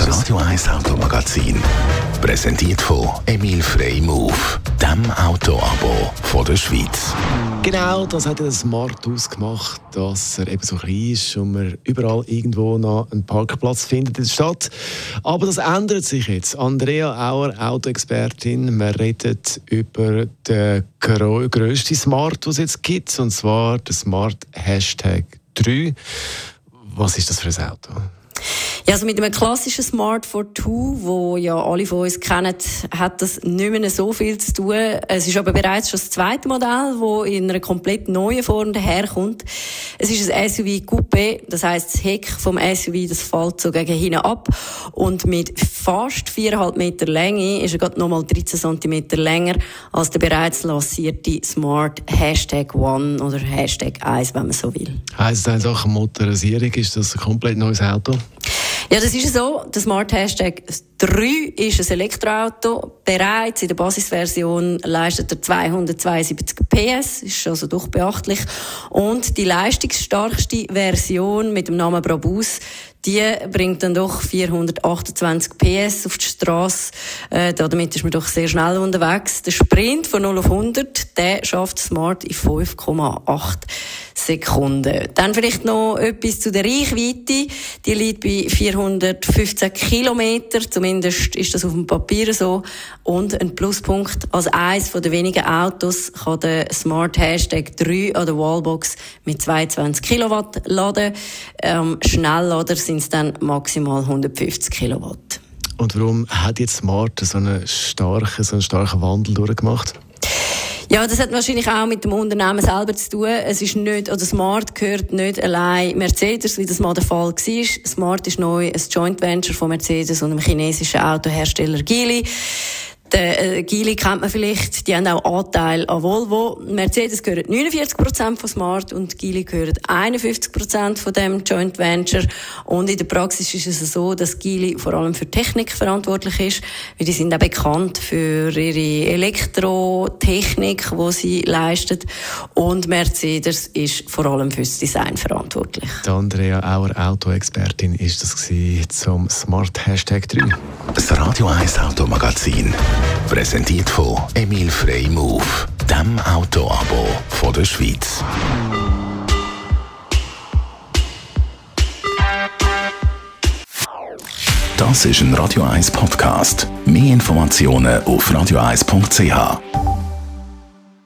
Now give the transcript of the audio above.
Das Radio 1 Automagazin. Präsentiert von Emil Frey Move, dem Autoabo von der Schweiz. Genau, das hat er smart ausgemacht, dass er eben so klein ist und man überall irgendwo noch einen Parkplatz findet in der Stadt. Aber das ändert sich jetzt. Andrea Auer, Autoexpertin, wir reden über den grössten Smart, den es jetzt gibt, und zwar den Smart Hashtag 3. Was ist das für ein Auto? Ja, also mit einem klassischen Smart 2, wo ja alle von uns kennen, hat das nicht mehr so viel zu tun. Es ist aber bereits schon das zweite Modell, das in einer komplett neuen Form daherkommt. Es ist ein SUV Coupé, das heißt das Heck vom SUV, das fällt so gegen hinten ab und mit fast 4,5 Meter Länge ist er gerade nochmal 13 cm länger als der bereits lancierte Smart Hashtag One oder Hashtag 1, wenn man so will. Heißt das in Sachen Motorisierung, ist das ein komplett neues Auto? Ja, das ist so. Der Smart Hashtag 3 ist ein Elektroauto. Bereits in der Basisversion leistet er 272 PS, ist also doch beachtlich. Und die leistungsstarkste Version mit dem Namen Brabus die bringt dann doch 428 PS auf die Straße. Äh, damit ist man doch sehr schnell unterwegs. Der Sprint von 0 auf 100, der schafft Smart in 5,8 Sekunden. Dann vielleicht noch etwas zu der Reichweite. Die liegt bei 415 Kilometer. Zumindest ist das auf dem Papier so. Und ein Pluspunkt. Als eines der wenigen Autos kann der Smart Hashtag 3 an der Wallbox mit 22 Kilowatt laden. Ähm, Schnelllader sind es dann maximal 150 Kilowatt. Und warum hat jetzt Smart so einen starken, so einen starken Wandel durchgemacht? Ja, das hat wahrscheinlich auch mit dem Unternehmen selber zu tun. Es ist nicht, oder Smart gehört nicht allein Mercedes, wie das mal der Fall war. Smart ist neu ein Joint Venture von Mercedes und dem chinesischen Autohersteller Geely. Der äh, Geely kennt man vielleicht, die haben auch Anteil an Volvo. Mercedes gehört 49% von Smart und Geely gehört 51% von dem Joint Venture. Und in der Praxis ist es so, dass Geely vor allem für Technik verantwortlich ist, weil die sind auch bekannt für ihre Elektrotechnik, die sie leistet. Und Mercedes ist vor allem fürs Design verantwortlich. Die Andrea Auer, Autoexpertin, ist das zum Smart Hashtag 3. Das Radio 1 Automagazin. Präsentiert von Emil Frey Move, dem Autoabo von der Schweiz. Das ist ein Radio 1 Podcast. Mehr Informationen auf radio1.ch.